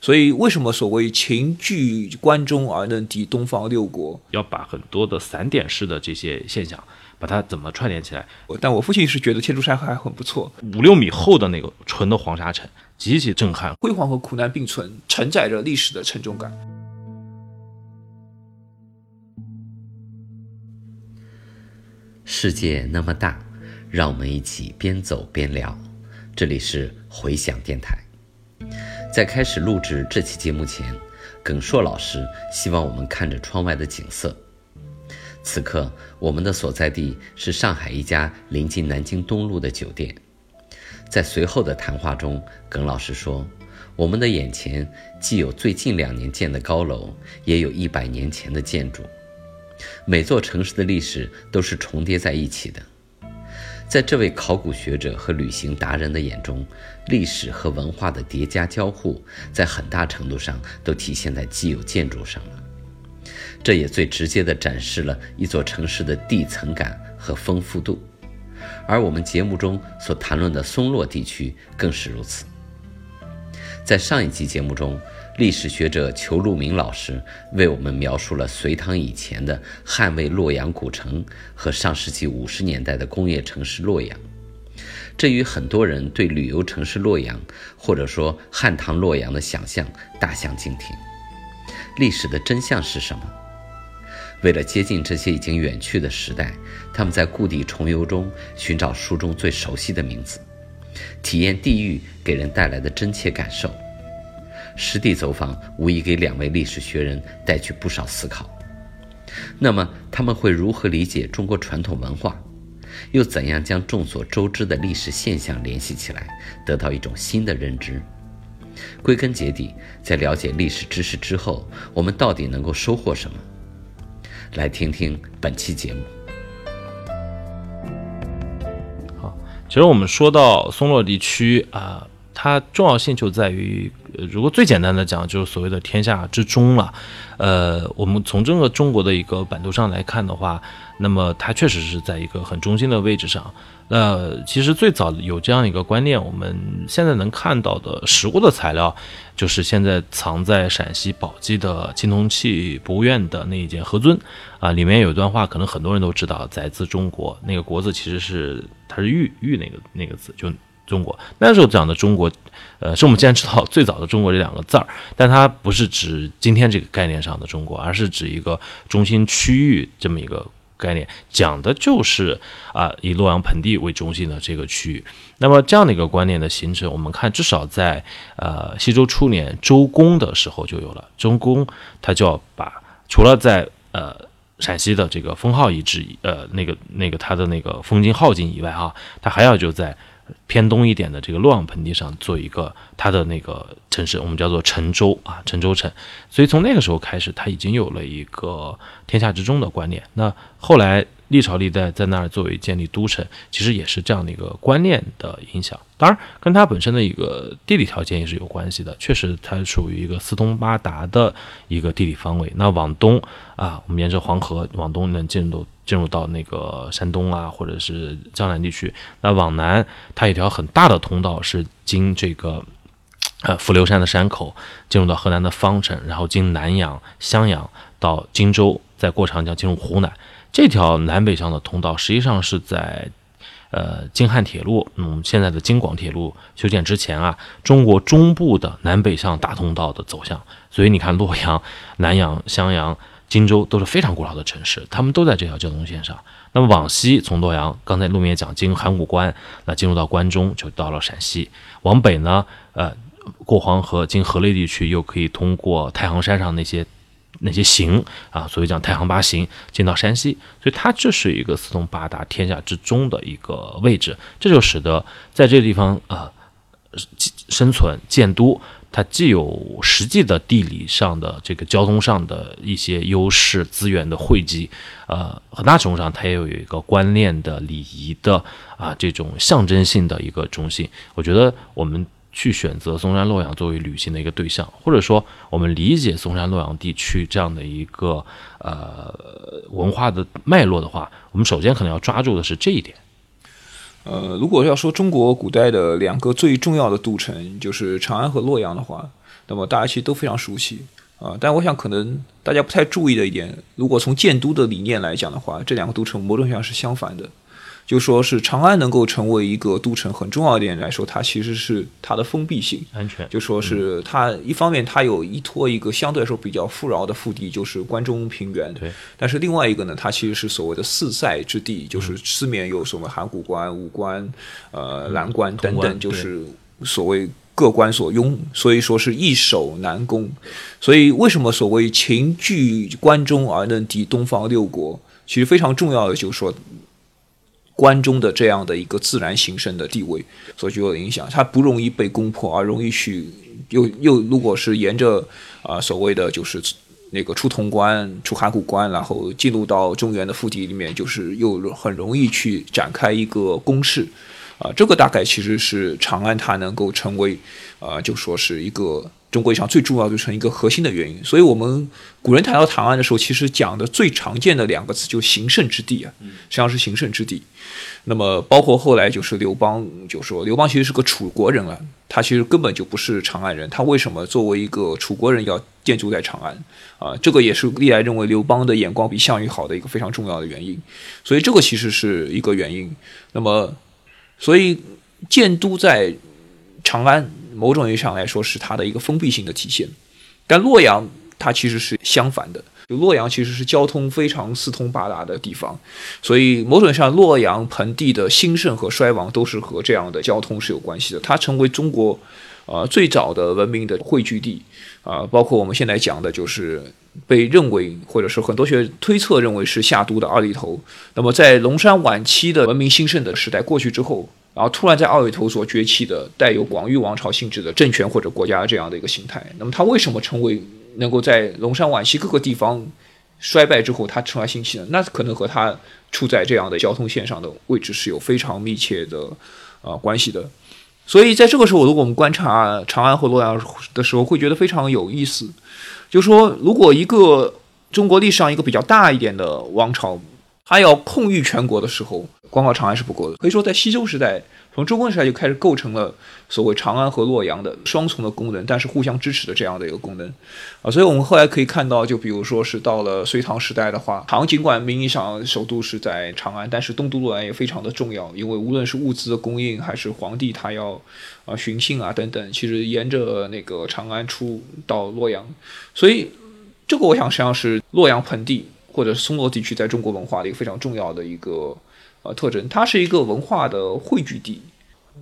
所以为什么所谓秦据关中而能敌东方六国？要把很多的散点式的这些现象，把它怎么串联起来？但我父亲是觉得天竺山还很不错，五六米厚的那个纯的黄沙城，极其震撼，辉煌和苦难并存，承载着历史的沉重感。世界那么大，让我们一起边走边聊。这里是回响电台。在开始录制这期节目前，耿硕老师希望我们看着窗外的景色。此刻，我们的所在地是上海一家临近南京东路的酒店。在随后的谈话中，耿老师说：“我们的眼前既有最近两年建的高楼，也有一百年前的建筑。每座城市的历史都是重叠在一起的。”在这位考古学者和旅行达人的眼中，历史和文化的叠加交互，在很大程度上都体现在既有建筑上了。这也最直接地展示了一座城市的地层感和丰富度。而我们节目中所谈论的松落地区更是如此。在上一期节目中，历史学者裘路明老师为我们描述了隋唐以前的汉魏洛阳古城和上世纪五十年代的工业城市洛阳。这与很多人对旅游城市洛阳，或者说汉唐洛阳的想象大相径庭。历史的真相是什么？为了接近这些已经远去的时代，他们在故地重游中寻找书中最熟悉的名字，体验地域给人带来的真切感受。实地走访无疑给两位历史学人带去不少思考。那么，他们会如何理解中国传统文化？又怎样将众所周知的历史现象联系起来，得到一种新的认知？归根结底，在了解历史知识之后，我们到底能够收获什么？来听听本期节目。好，其实我们说到松落地区啊，它重要性就在于，呃如果最简单的讲，就是所谓的天下之中了。呃，我们从整个中国的一个版图上来看的话，那么它确实是在一个很中心的位置上。那其实最早有这样一个观念，我们现在能看到的实物的材料，就是现在藏在陕西宝鸡的青铜器博物院的那一件盒尊啊，里面有一段话，可能很多人都知道，载自中国，那个国字其实是它是玉玉那个那个字，就中国。那时候讲的中国，呃，是我们既然知道最早的中国这两个字儿，但它不是指今天这个概念上的中国，而是指一个中心区域这么一个。概念讲的就是啊，以洛阳盆地为中心的这个区域。那么这样的一个观念的形成，我们看至少在呃西周初年周公的时候就有了。周公他就要把除了在呃陕西的这个封号遗址，呃那个那个他的那个封金号井以外啊，他还要就在。偏东一点的这个洛阳盆地上做一个它的那个城市，我们叫做陈州啊，陈州城。所以从那个时候开始，它已经有了一个天下之中的观念。那后来历朝历代在那儿作为建立都城，其实也是这样的一个观念的影响。当然，跟它本身的一个地理条件也是有关系的。确实，它属于一个四通八达的一个地理方位。那往东啊，我们沿着黄河往东能进入。进入到那个山东啊，或者是江南地区。那往南，它一条很大的通道是经这个呃伏流山的山口，进入到河南的方城，然后经南阳、襄阳到荆州，再过长江进入湖南。这条南北向的通道，实际上是在呃京汉铁路，嗯，现在的京广铁路修建之前啊，中国中部的南北向大通道的走向。所以你看，洛阳、南阳、襄阳。荆州都是非常古老的城市，他们都在这条交通线上。那么往西，从洛阳，刚才路面讲经函谷关，那进入到关中就到了陕西。往北呢，呃，过黄河经河内地区，又可以通过太行山上那些那些行啊，所以讲太行八行进到山西。所以它这是一个四通八达、天下之中的一个位置，这就使得在这个地方啊生存建都。它既有实际的地理上的这个交通上的一些优势资源的汇集，呃，很大程度上它也有一个观念的礼仪的啊这种象征性的一个中心。我觉得我们去选择嵩山洛阳作为旅行的一个对象，或者说我们理解嵩山洛阳地区这样的一个呃文化的脉络的话，我们首先可能要抓住的是这一点。呃，如果要说中国古代的两个最重要的都城，就是长安和洛阳的话，那么大家其实都非常熟悉啊。但我想可能大家不太注意的一点，如果从建都的理念来讲的话，这两个都城某种意义上是相反的。就说是长安能够成为一个都城，很重要一点来说，它其实是它的封闭性、安全。就说是它一方面它有依托一个相对来说比较富饶的腹地，就是关中平原。对。但是另外一个呢，它其实是所谓的四塞之地，就是四面有什么函谷关、武关、呃蓝关等等，就是所谓各关所拥，所以说是易守难攻。所以为什么所谓秦据关中而能敌东方六国？其实非常重要的就是说。关中的这样的一个自然形成的地位所具有的影响，它不容易被攻破，而容易去又又如果是沿着啊所谓的就是那个出潼关、出函谷关，然后进入到中原的腹地里面，就是又很容易去展开一个攻势。啊。这个大概其实是长安它能够成为啊，就说是一个。中国上最重要的成一个核心的原因，所以我们古人谈到长安的时候，其实讲的最常见的两个词就行胜之地啊，实际上是行胜之地。那么包括后来就是刘邦就说，刘邦其实是个楚国人了，他其实根本就不是长安人，他为什么作为一个楚国人要建筑在长安啊？这个也是历来认为刘邦的眼光比项羽好的一个非常重要的原因。所以这个其实是一个原因。那么，所以建都在长安。某种意义上来说是它的一个封闭性的体现，但洛阳它其实是相反的，就洛阳其实是交通非常四通八达的地方，所以某种意义上洛阳盆地的兴盛和衰亡都是和这样的交通是有关系的。它成为中国啊最早的文明的汇聚地啊，包括我们现在讲的就是被认为或者是很多学推测认为是夏都的二里头。那么在龙山晚期的文明兴盛的时代过去之后。然后突然在二里头所崛起的带有广域王朝性质的政权或者国家这样的一个形态，那么它为什么成为能够在龙山晚期各个地方衰败之后它成为兴起呢？那可能和它处在这样的交通线上的位置是有非常密切的啊关系的。所以在这个时候，如果我们观察长安和洛阳的时候，会觉得非常有意思，就说如果一个中国历史上一个比较大一点的王朝。他要控御全国的时候，光靠长安是不够的。可以说，在西周时代，从周公时代就开始构成了所谓长安和洛阳的双重的功能，但是互相支持的这样的一个功能啊。所以我们后来可以看到，就比如说是到了隋唐时代的话，唐尽管名义上首都是在长安，但是东都洛阳也非常的重要，因为无论是物资的供应，还是皇帝他要啊巡幸啊等等，其实沿着那个长安出到洛阳，所以这个我想实际上是洛阳盆地。或者松罗地区在中国文化的一个非常重要的一个呃特征，它是一个文化的汇聚地，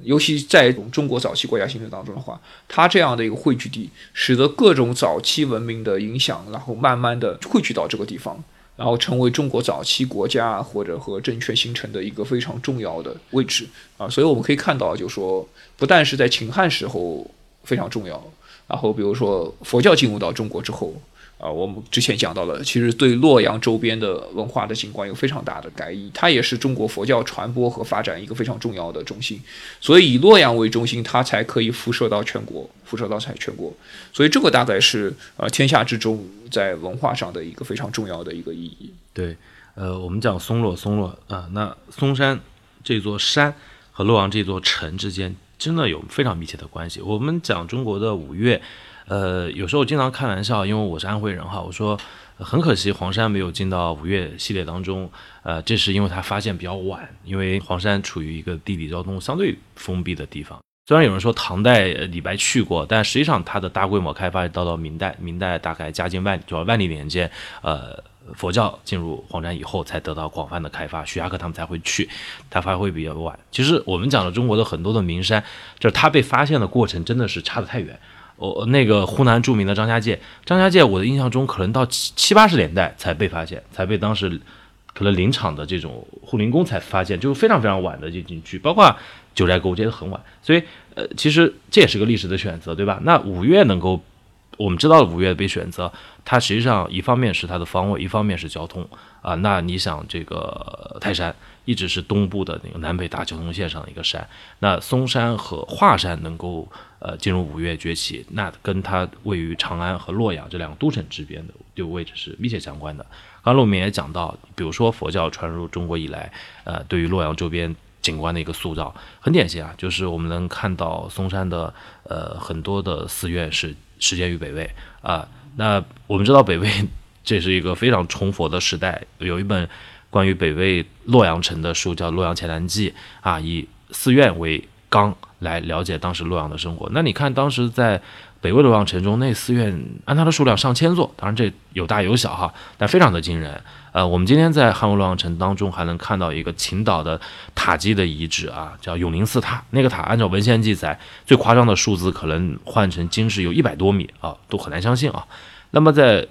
尤其在中国早期国家形成当中的话，它这样的一个汇聚地，使得各种早期文明的影响，然后慢慢的汇聚到这个地方，然后成为中国早期国家或者和政权形成的一个非常重要的位置啊。所以我们可以看到，就说不但是在秦汉时候非常重要，然后比如说佛教进入到中国之后。啊，我们之前讲到了，其实对洛阳周边的文化的景观有非常大的改意，它也是中国佛教传播和发展一个非常重要的中心，所以以洛阳为中心，它才可以辐射到全国，辐射到才全国，所以这个大概是呃天下之中在文化上的一个非常重要的一个意义。对，呃，我们讲松洛，松洛啊，那嵩山这座山和洛阳这座城之间真的有非常密切的关系。我们讲中国的五岳。呃，有时候经常开玩笑，因为我是安徽人哈，我说很可惜黄山没有进到五岳系列当中，呃，这是因为它发现比较晚，因为黄山处于一个地理交通相对封闭的地方。虽然有人说唐代李白去过，但实际上它的大规模开发到到明代，明代大概嘉靖万主要万历年间，呃，佛教进入黄山以后才得到广泛的开发，徐霞客他们才会去，他发挥比较晚。其实我们讲的中国的很多的名山，就是它被发现的过程真的是差得太远。我那个湖南著名的张家界，张家界我的印象中可能到七七八十年代才被发现，才被当时可能林场的这种护林工才发现，就是非常非常晚的这景区，包括九寨沟这些很晚，所以呃，其实这也是个历史的选择，对吧？那五岳能够我们知道五岳被选择，它实际上一方面是它的方位，一方面是交通啊。那你想这个泰山一直是东部的那个南北大交通线上的一个山，那嵩山和华山能够。呃，进入五岳崛起，那跟它位于长安和洛阳这两个都城之边的这个位置是密切相关的。刚刚我们也讲到，比如说佛教传入中国以来，呃，对于洛阳周边景观的一个塑造，很典型啊，就是我们能看到嵩山的呃很多的寺院是始建于北魏啊。那我们知道北魏这是一个非常崇佛的时代，有一本关于北魏洛阳城的书叫《洛阳前南记》啊，以寺院为纲来了解当时洛阳的生活。那你看当时在北魏洛阳城中，那寺院按它的数量上千座，当然这有大有小哈，但非常的惊人。呃，我们今天在汉魏洛阳城当中还能看到一个秦岛的塔基的遗址啊，叫永宁寺塔。那个塔按照文献记载，最夸张的数字可能换成京士有一百多米啊，都很难相信啊。那么在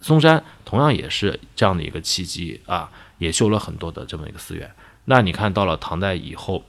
嵩山同样也是这样的一个契机啊，也修了很多的这么一个寺院。那你看到了唐代以后。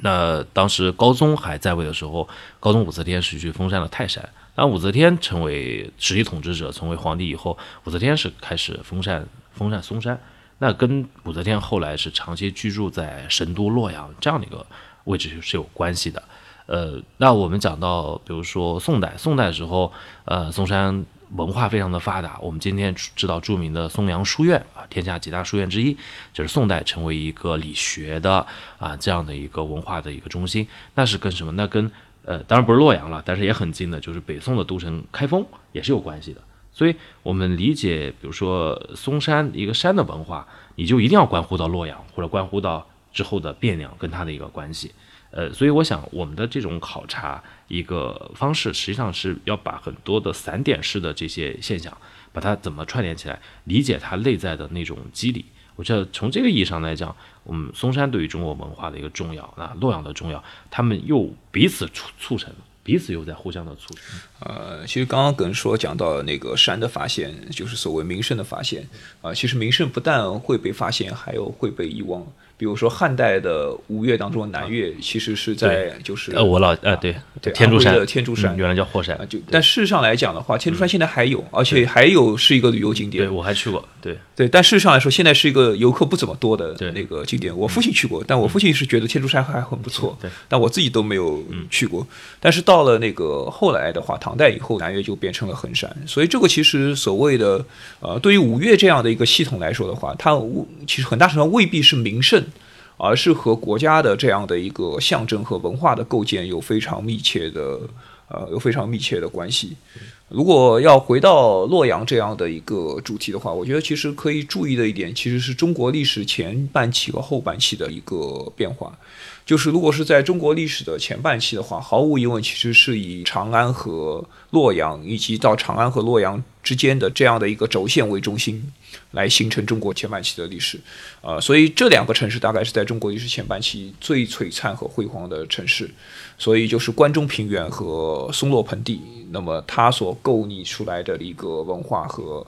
那当时高宗还在位的时候，高宗武则天是去封禅了泰山。当武则天成为实际统治者，成为皇帝以后，武则天是开始封禅封禅嵩山。那跟武则天后来是长期居住在神都洛阳这样的一个位置是有关系的。呃，那我们讲到，比如说宋代，宋代的时候，呃，嵩山。文化非常的发达，我们今天知道著名的嵩阳书院啊，天下几大书院之一，就是宋代成为一个理学的啊这样的一个文化的一个中心。那是跟什么？那跟呃，当然不是洛阳了，但是也很近的，就是北宋的都城开封也是有关系的。所以，我们理解，比如说嵩山一个山的文化，你就一定要关乎到洛阳，或者关乎到之后的汴梁跟它的一个关系。呃，所以我想，我们的这种考察一个方式，实际上是要把很多的散点式的这些现象，把它怎么串联起来，理解它内在的那种机理。这从这个意义上来讲，我们嵩山对于中国文化的一个重要那，洛阳的重要，他们又彼此促促成，彼此又在互相的促成。呃，其实刚刚跟说讲到那个山的发现，就是所谓名胜的发现啊，其实名胜不但会被发现，还有会被遗忘。比如说汉代的五岳当中，南岳其实是在就是呃我老呃对对天柱山。的天柱山。原来叫霍山。就但事实上来讲的话，天柱山现在还有，而且还有是一个旅游景点。对我还去过，对。对，但事实上来说，现在是一个游客不怎么多的那个景点。我父亲去过，但我父亲是觉得天柱山还很不错，对，但我自己都没有去过。但是到了那个后来的话，唐代以后，南岳就变成了衡山。所以这个其实所谓的呃，对于五岳这样的一个系统来说的话，它其实很大程度上未必是名胜。而是和国家的这样的一个象征和文化的构建有非常密切的，呃，有非常密切的关系。如果要回到洛阳这样的一个主题的话，我觉得其实可以注意的一点，其实是中国历史前半期和后半期的一个变化。就是如果是在中国历史的前半期的话，毫无疑问，其实是以长安和洛阳，以及到长安和洛阳之间的这样的一个轴线为中心。来形成中国前半期的历史，呃，所以这两个城市大概是在中国历史前半期最璀璨和辉煌的城市，所以就是关中平原和松落盆地，那么它所构拟出来的一个文化和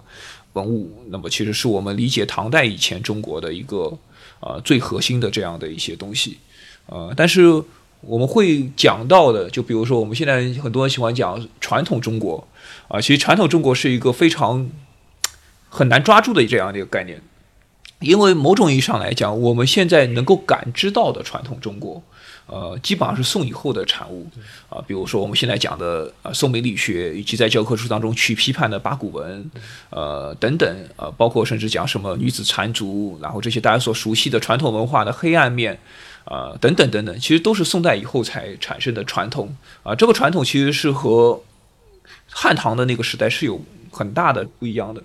文物，那么其实是我们理解唐代以前中国的一个呃最核心的这样的一些东西，呃，但是我们会讲到的，就比如说我们现在很多人喜欢讲传统中国，啊，其实传统中国是一个非常。很难抓住的这样的一个概念，因为某种意义上来讲，我们现在能够感知到的传统中国，呃，基本上是宋以后的产物啊。比如说我们现在讲的呃宋明理学，以及在教科书当中去批判的八股文，呃等等，呃，包括甚至讲什么女子缠足，然后这些大家所熟悉的传统文化的黑暗面，啊等等等等，其实都是宋代以后才产生的传统啊。这个传统其实是和汉唐的那个时代是有。很大的不一样的，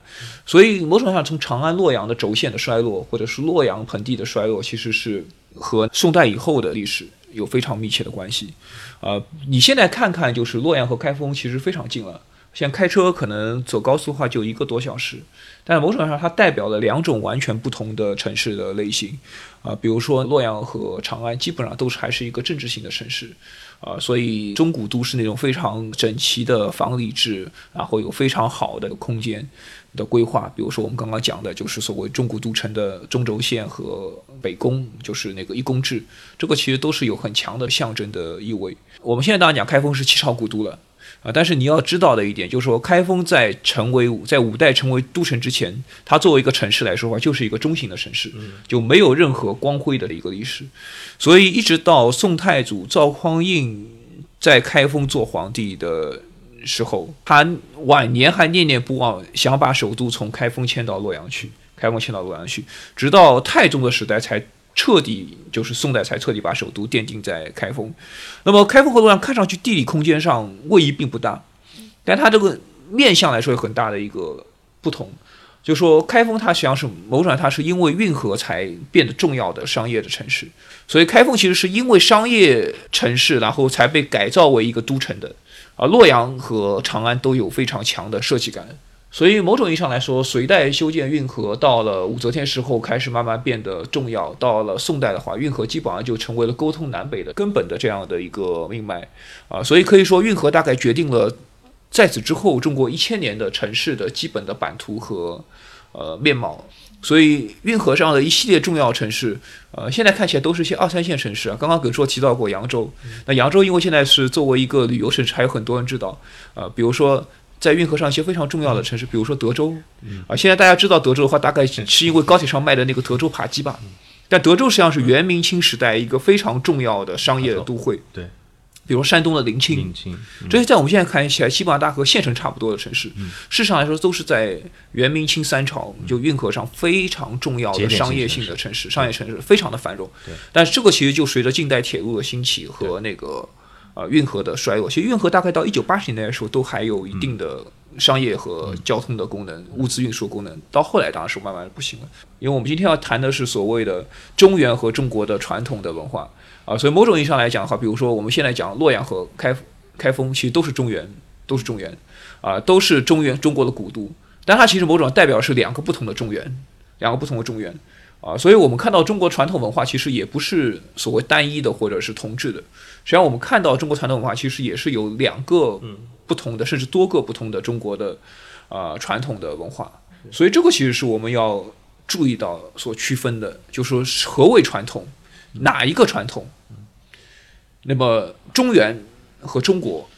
所以某种上，从长安、洛阳的轴线的衰落，或者是洛阳盆地的衰落，其实是和宋代以后的历史有非常密切的关系。啊，你现在看看，就是洛阳和开封其实非常近了，现在开车可能走高速的话就一个多小时，但某种上，它代表了两种完全不同的城市的类型。啊，比如说洛阳和长安，基本上都是还是一个政治性的城市。啊，所以中古都是那种非常整齐的房里制，然后有非常好的空间的规划。比如说我们刚刚讲的，就是所谓中古都城的中轴线和北宫，就是那个一宫制，这个其实都是有很强的象征的意味。我们现在当然讲开封是七朝古都了。啊，但是你要知道的一点就是说，开封在成为在五代成为都城之前，它作为一个城市来说的话，就是一个中型的城市，就没有任何光辉的一个历史。所以一直到宋太祖赵匡胤在开封做皇帝的时候，他晚年还念念不忘想把首都从开封迁到洛阳去，开封迁到洛阳去，直到太宗的时代才。彻底就是宋代才彻底把首都奠定在开封，那么开封和洛阳看上去地理空间上位移并不大，但它这个面向来说有很大的一个不同。就说开封，它实际上是某种它是因为运河才变得重要的商业的城市，所以开封其实是因为商业城市，然后才被改造为一个都城的。啊，洛阳和长安都有非常强的设计感，所以某种意义上来说，隋代修建运河，到了武则天时候开始慢慢变得重要，到了宋代的话，运河基本上就成为了沟通南北的根本的这样的一个命脉。啊，所以可以说运河大概决定了。在此之后，中国一千年的城市的基本的版图和呃面貌，所以运河上的一系列重要城市，呃，现在看起来都是些二三线城市啊。刚刚耿硕提到过扬州，那扬州因为现在是作为一个旅游城市，还有很多人知道，呃，比如说在运河上一些非常重要的城市，比如说德州，啊，现在大家知道德州的话，大概是因为高铁上卖的那个德州扒鸡吧。但德州实际上是元明清时代一个非常重要的商业的都会。对。比如山东的临清，这些在我们现在看起来，基本上大和县城差不多的城市，事实上来说都是在元明清三朝就运河上非常重要的商业性的城市，商业城市非常的繁荣。但是这个其实就随着近代铁路的兴起和那个呃运河的衰落，其实运河大概到一九八十年代的时候都还有一定的商业和交通的功能、物资运输功能。到后来当然是慢慢不行了，因为我们今天要谈的是所谓的中原和中国的传统的文化。啊，所以某种意义上来讲的话，比如说我们现在讲洛阳和开开封，其实都是中原，都是中原，啊，都是中原中国的古都，但它其实某种代表是两个不同的中原，两个不同的中原，啊，所以我们看到中国传统文化其实也不是所谓单一的或者是同质的，实际上我们看到中国传统文化其实也是有两个不同的，甚至多个不同的中国的啊传统的文化，所以这个其实是我们要注意到所区分的，就说何为传统，哪一个传统。那么，中原和中国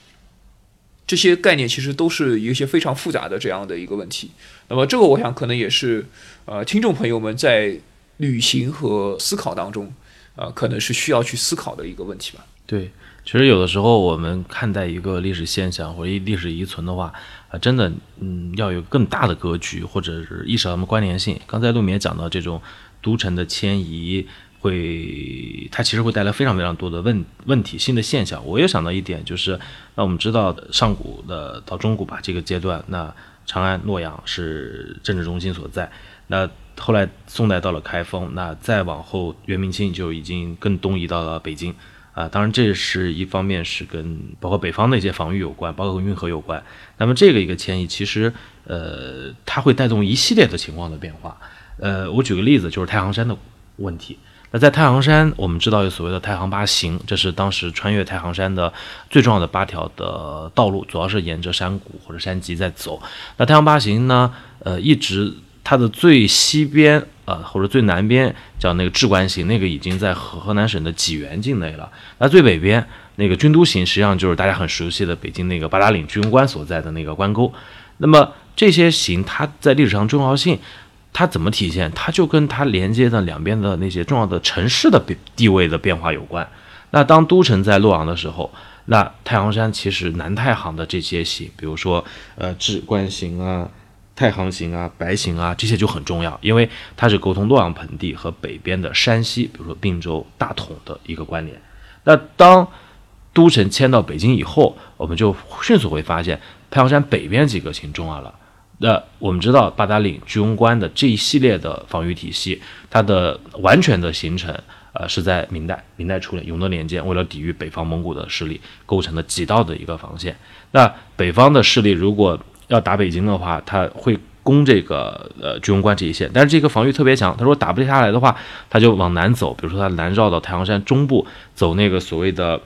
这些概念其实都是一些非常复杂的这样的一个问题。那么，这个我想可能也是呃，听众朋友们在旅行和思考当中，呃，可能是需要去思考的一个问题吧。对，其实有的时候我们看待一个历史现象或者历史遗存的话，啊，真的，嗯，要有更大的格局，或者是意识到什么关联性。刚才陆明也讲到这种都城的迁移。会，它其实会带来非常非常多的问问题、新的现象。我也想到一点，就是那我们知道上古的到中古吧这个阶段，那长安、洛阳是政治中心所在。那后来宋代到了开封，那再往后元明清就已经更东移到了北京啊。当然，这是一方面是跟包括北方的一些防御有关，包括运河有关。那么这个一个迁移，其实呃，它会带动一系列的情况的变化。呃，我举个例子，就是太行山的问题。那在太行山，我们知道有所谓的太行八行，这是当时穿越太行山的最重要的八条的道路，主要是沿着山谷或者山脊在走。那太行八行呢，呃，一直它的最西边，呃，或者最南边叫那个置关行，那个已经在河河南省的济源境内了。那最北边那个军都行，实际上就是大家很熟悉的北京那个八达岭居庸关所在的那个关沟。那么这些行，它在历史上重要性。它怎么体现？它就跟它连接的两边的那些重要的城市的地位的变化有关。那当都城在洛阳的时候，那太行山其实南太行的这些行，比如说呃置关行啊、太行行啊、白行啊，这些就很重要，因为它是沟通洛阳盆地和北边的山西，比如说并州、大同的一个关联。那当都城迁到北京以后，我们就迅速会发现太行山北边几个行重要了。那我们知道八达岭居庸关的这一系列的防御体系，它的完全的形成，呃，是在明代，明代初年永乐年间，为了抵御北方蒙古的势力，构成了几道的一个防线。那北方的势力如果要打北京的话，他会攻这个呃居庸关这一线，但是这个防御特别强，他说打不下来的话，他就往南走，比如说他南绕到太行山中部，走那个所谓的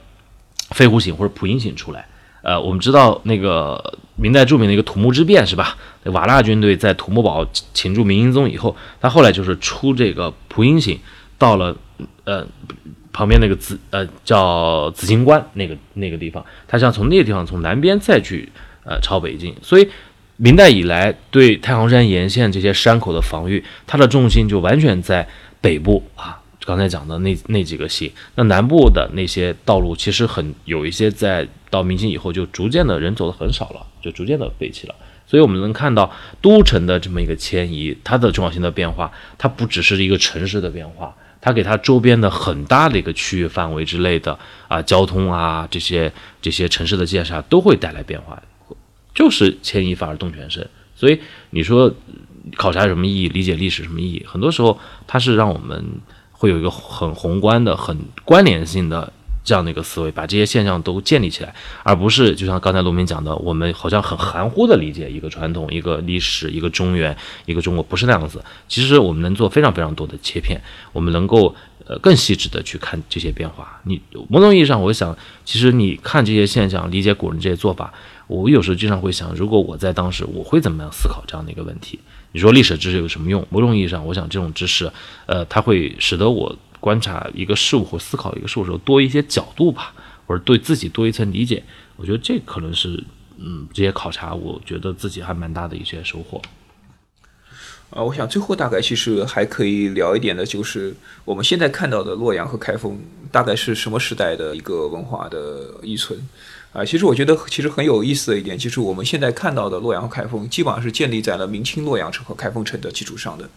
飞狐行或者蒲阴行出来。呃，我们知道那个明代著名的一个土木之变是吧？瓦剌军队在土木堡擒住明英宗以后，他后来就是出这个蒲阴行，到了呃旁边那个紫呃叫紫金关那个那个地方，他想从那个地方从南边再去呃朝北进。所以明代以来对太行山沿线这些山口的防御，它的重心就完全在北部啊。刚才讲的那那几个姓，那南部的那些道路其实很有一些，在到明清以后就逐渐的人走的很少了，就逐渐的废弃了。所以我们能看到都城的这么一个迁移，它的重要性的变化，它不只是一个城市的变化，它给它周边的很大的一个区域范围之类的啊交通啊这些这些城市的建设都会带来变化。就是牵一发而动全身。所以你说考察有什么意义？理解历史什么意义？很多时候它是让我们会有一个很宏观的、很关联性的。这样的一个思维，把这些现象都建立起来，而不是就像刚才罗明讲的，我们好像很含糊的理解一个传统、一个历史、一个中原、一个中国，不是那样子。其实我们能做非常非常多的切片，我们能够呃更细致的去看这些变化。你某种意义上，我想，其实你看这些现象，理解古人这些做法，我有时候经常会想，如果我在当时，我会怎么样思考这样的一个问题？你说历史知识有什么用？某种意义上，我想这种知识，呃，它会使得我。观察一个事物或思考一个事物的时候多一些角度吧，或者对自己多一层理解，我觉得这可能是嗯这些考察，我觉得自己还蛮大的一些收获。啊，我想最后大概其实还可以聊一点的，就是我们现在看到的洛阳和开封大概是什么时代的一个文化的遗存啊？其实我觉得其实很有意思的一点，就是我们现在看到的洛阳和开封基本上是建立在了明清洛阳城和开封城的基础上的。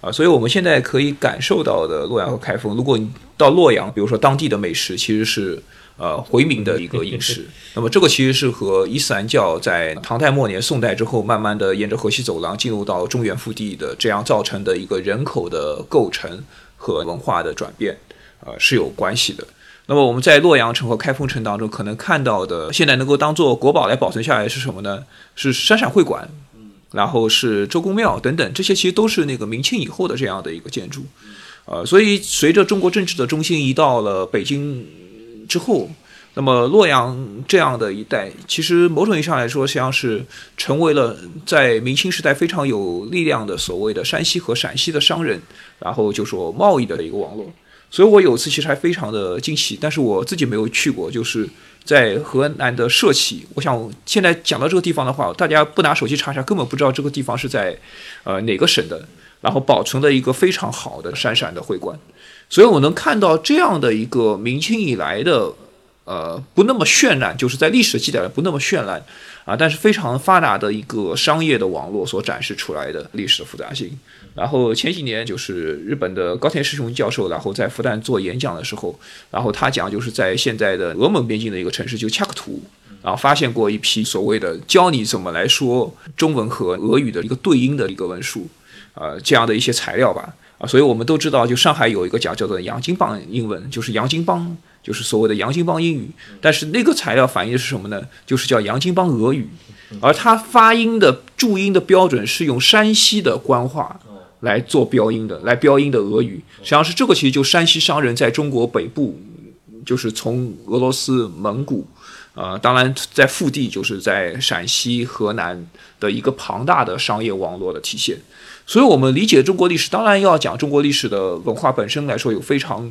啊，所以我们现在可以感受到的洛阳和开封，如果你到洛阳，比如说当地的美食，其实是呃回民的一个饮食。那么这个其实是和伊斯兰教在唐代末年、宋代之后，慢慢的沿着河西走廊进入到中原腹地的这样造成的一个人口的构成和文化的转变，呃是有关系的。那么我们在洛阳城和开封城当中可能看到的，现在能够当做国宝来保存下来是什么呢？是山陕会馆。然后是周公庙等等，这些其实都是那个明清以后的这样的一个建筑，呃，所以随着中国政治的中心移到了北京之后，那么洛阳这样的一带，其实某种意义上来说，实际上是成为了在明清时代非常有力量的所谓的山西和陕西的商人，然后就说贸易的一个网络。所以我有次其实还非常的惊喜，但是我自己没有去过，就是。在河南的社旗，我想现在讲到这个地方的话，大家不拿手机查查，根本不知道这个地方是在呃哪个省的。然后保存的一个非常好的闪闪的会馆，所以我能看到这样的一个明清以来的呃不那么绚烂，就是在历史记载的不那么绚烂啊，但是非常发达的一个商业的网络所展示出来的历史的复杂性。然后前几年就是日本的高田师雄教授，然后在复旦做演讲的时候，然后他讲就是在现在的俄蒙边境的一个城市，就恰克图，然后发现过一批所谓的教你怎么来说中文和俄语的一个对应的一个文书，呃，这样的一些材料吧，啊，所以我们都知道，就上海有一个讲叫做洋泾浜英文，就是洋泾浜，就是所谓的洋泾浜英语，但是那个材料反映的是什么呢？就是叫洋泾浜俄语，而它发音的注音的标准是用山西的官话。来做标音的，来标音的俄语，实际上是这个。其实就山西商人在中国北部，就是从俄罗斯、蒙古，呃，当然在腹地，就是在陕西、河南的一个庞大的商业网络的体现。所以，我们理解中国历史，当然要讲中国历史的文化本身来说，有非常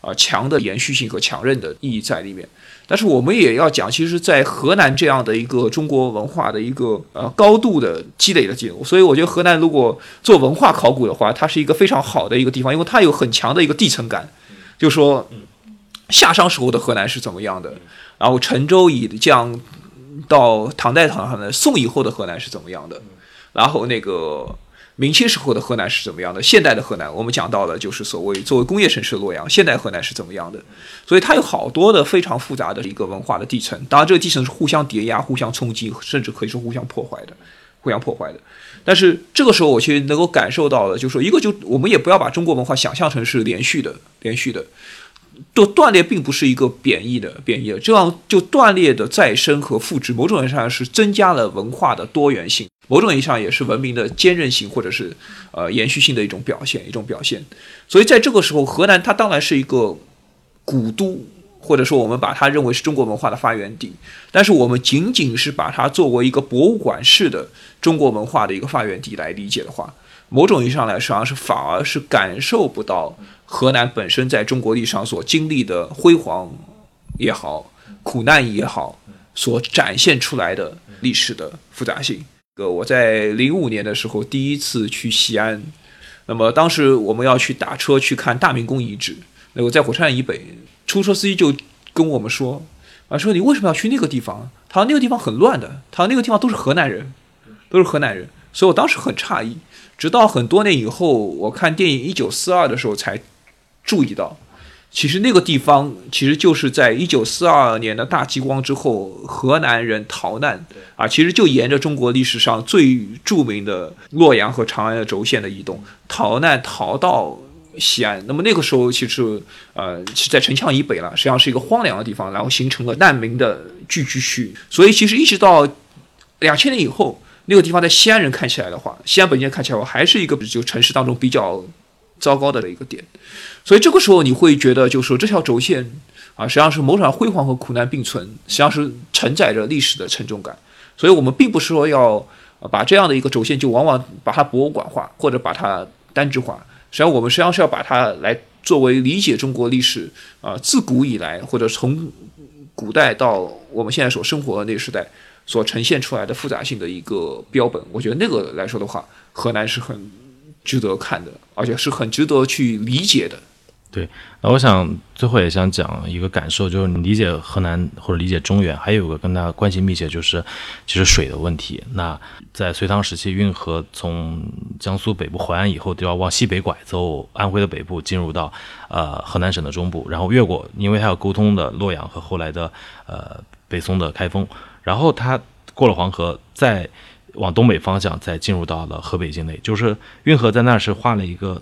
啊强的延续性和强韧的意义在里面。但是我们也要讲，其实，在河南这样的一个中国文化的一个呃高度的积累的记录，所以我觉得河南如果做文化考古的话，它是一个非常好的一个地方，因为它有很强的一个地层感，就说夏商时候的河南是怎么样的，然后陈州以降到唐代唐朝的宋以后的河南是怎么样的，然后那个。明清时候的河南是怎么样的？现代的河南，我们讲到了，就是所谓作为工业城市的洛阳，现代河南是怎么样的？所以它有好多的非常复杂的一个文化的地层，当然这个地层是互相叠压、互相冲击，甚至可以说互相破坏的，互相破坏的。但是这个时候，我其实能够感受到的，就是说，一个就我们也不要把中国文化想象成是连续的、连续的。断断裂并不是一个贬义的贬义的，这样就断裂的再生和复制，某种意义上是增加了文化的多元性，某种意义上也是文明的坚韧性或者是呃延续性的一种表现，一种表现。所以在这个时候，河南它当然是一个古都，或者说我们把它认为是中国文化的发源地，但是我们仅仅是把它作为一个博物馆式的中国文化的一个发源地来理解的话，某种意义上来实际上是反而是感受不到。河南本身在中国历史上所经历的辉煌也好，苦难也好，所展现出来的历史的复杂性。呃，我在零五年的时候第一次去西安，那么当时我们要去打车去看大明宫遗址，那个在火车站以北，出租车司机就跟我们说，啊，说你为什么要去那个地方？他说那个地方很乱的，他说那个地方都是河南人，都是河南人。所以我当时很诧异，直到很多年以后，我看电影《一九四二》的时候才。注意到，其实那个地方其实就是在一九四二年的大饥荒之后，河南人逃难啊，其实就沿着中国历史上最著名的洛阳和长安的轴线的移动逃难逃到西安。那么那个时候其实呃是在城墙以北了，实际上是一个荒凉的地方，然后形成了难民的聚居区。所以其实一直到两千年以后，那个地方在西安人看起来的话，西安本地人看起来还是一个就城市当中比较糟糕的一个点。所以这个时候你会觉得，就是说这条轴线啊，实际上是某种辉煌和苦难并存，实际上是承载着历史的沉重感。所以我们并不是说要把这样的一个轴线就往往把它博物馆化或者把它单质化，实际上我们实际上是要把它来作为理解中国历史啊自古以来或者从古代到我们现在所生活的那个时代所呈现出来的复杂性的一个标本。我觉得那个来说的话，河南是很值得看的，而且是很值得去理解的。对，那我想最后也想讲一个感受，就是你理解河南或者理解中原，还有一个跟它关系密切，就是其实水的问题。那在隋唐时期，运河从江苏北部淮安以后，都要往西北拐，走安徽的北部，进入到呃河南省的中部，然后越过，因为它要沟通的洛阳和后来的呃北宋的开封，然后它过了黄河，再往东北方向，再进入到了河北境内，就是运河在那儿是画了一个。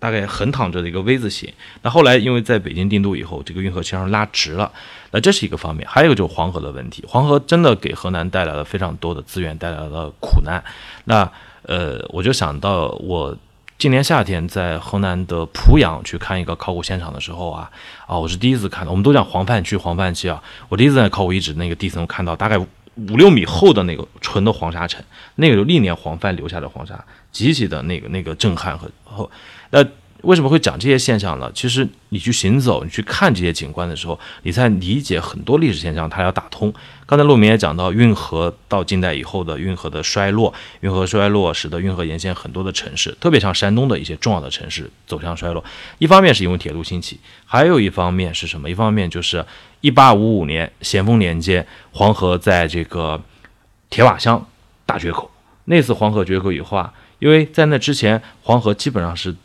大概横躺着的一个 V 字形，那后来因为在北京定都以后，这个运河实际上拉直了，那这是一个方面，还有一个就是黄河的问题，黄河真的给河南带来了非常多的资源，带来了苦难。那呃，我就想到我今年夏天在河南的濮阳去看一个考古现场的时候啊，啊，我是第一次看到，我们都讲黄泛区，黄泛区啊，我第一次在考古遗址那个地层看到大概五六米厚的那个纯的黄沙尘，那个就历年黄泛留下的黄沙，极其的那个那个震撼和后。那为什么会讲这些现象呢？其实你去行走，你去看这些景观的时候，你在理解很多历史现象，它要打通。刚才陆明也讲到，运河到近代以后的运河的衰落，运河衰落使得运河沿线很多的城市，特别像山东的一些重要的城市走向衰落。一方面是因为铁路兴起，还有一方面是什么？一方面就是一八五五年咸丰年间，黄河在这个铁瓦乡大决口。那次黄河决口以后啊，因为在那之前，黄河基本上是。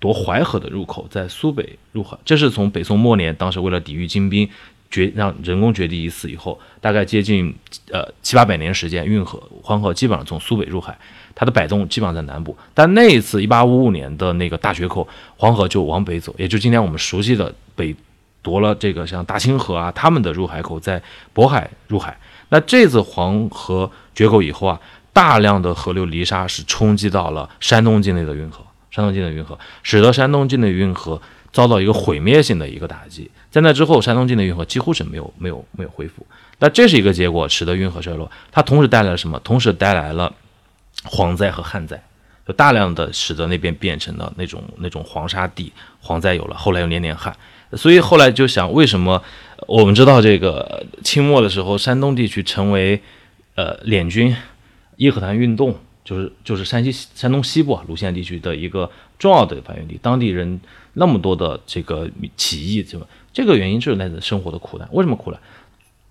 夺淮河的入口在苏北入海，这是从北宋末年，当时为了抵御金兵，决让人工决堤一次以后，大概接近呃七八百年时间，运河黄河基本上从苏北入海，它的摆动基本上在南部。但那一次一八五五年的那个大决口，黄河就往北走，也就今天我们熟悉的北夺了这个像大清河啊，他们的入海口在渤海入海。那这次黄河决口以后啊，大量的河流泥沙是冲击到了山东境内的运河。山东境的运河，使得山东境的运河遭到一个毁灭性的一个打击。在那之后，山东境的运河几乎是没有、没有、没有恢复。那这是一个结果，使得运河衰落。它同时带来了什么？同时带来了蝗灾和旱灾，就大量的使得那边变成了那种那种黄沙地，蝗灾有了，后来又连年旱。所以后来就想，为什么我们知道这个清末的时候，山东地区成为呃联军义和团运动。就是就是山西山东西部啊，鲁县地区的一个重要的发源地，当地人那么多的这个起义，对吧？这个原因就是来自生活的苦难。为什么苦难？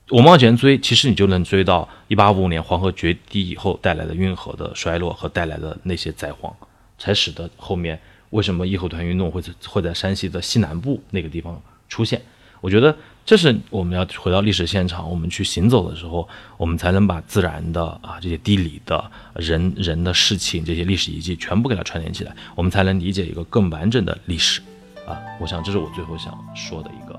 我们往前追，其实你就能追到一八五五年黄河决堤以后带来的运河的衰落和带来的那些灾荒，才使得后面为什么义和团运动会在会在山西的西南部那个地方出现。我觉得这是我们要回到历史现场，我们去行走的时候，我们才能把自然的啊这些地理的人人的事情这些历史遗迹全部给它串联起来，我们才能理解一个更完整的历史啊。我想这是我最后想说的一个。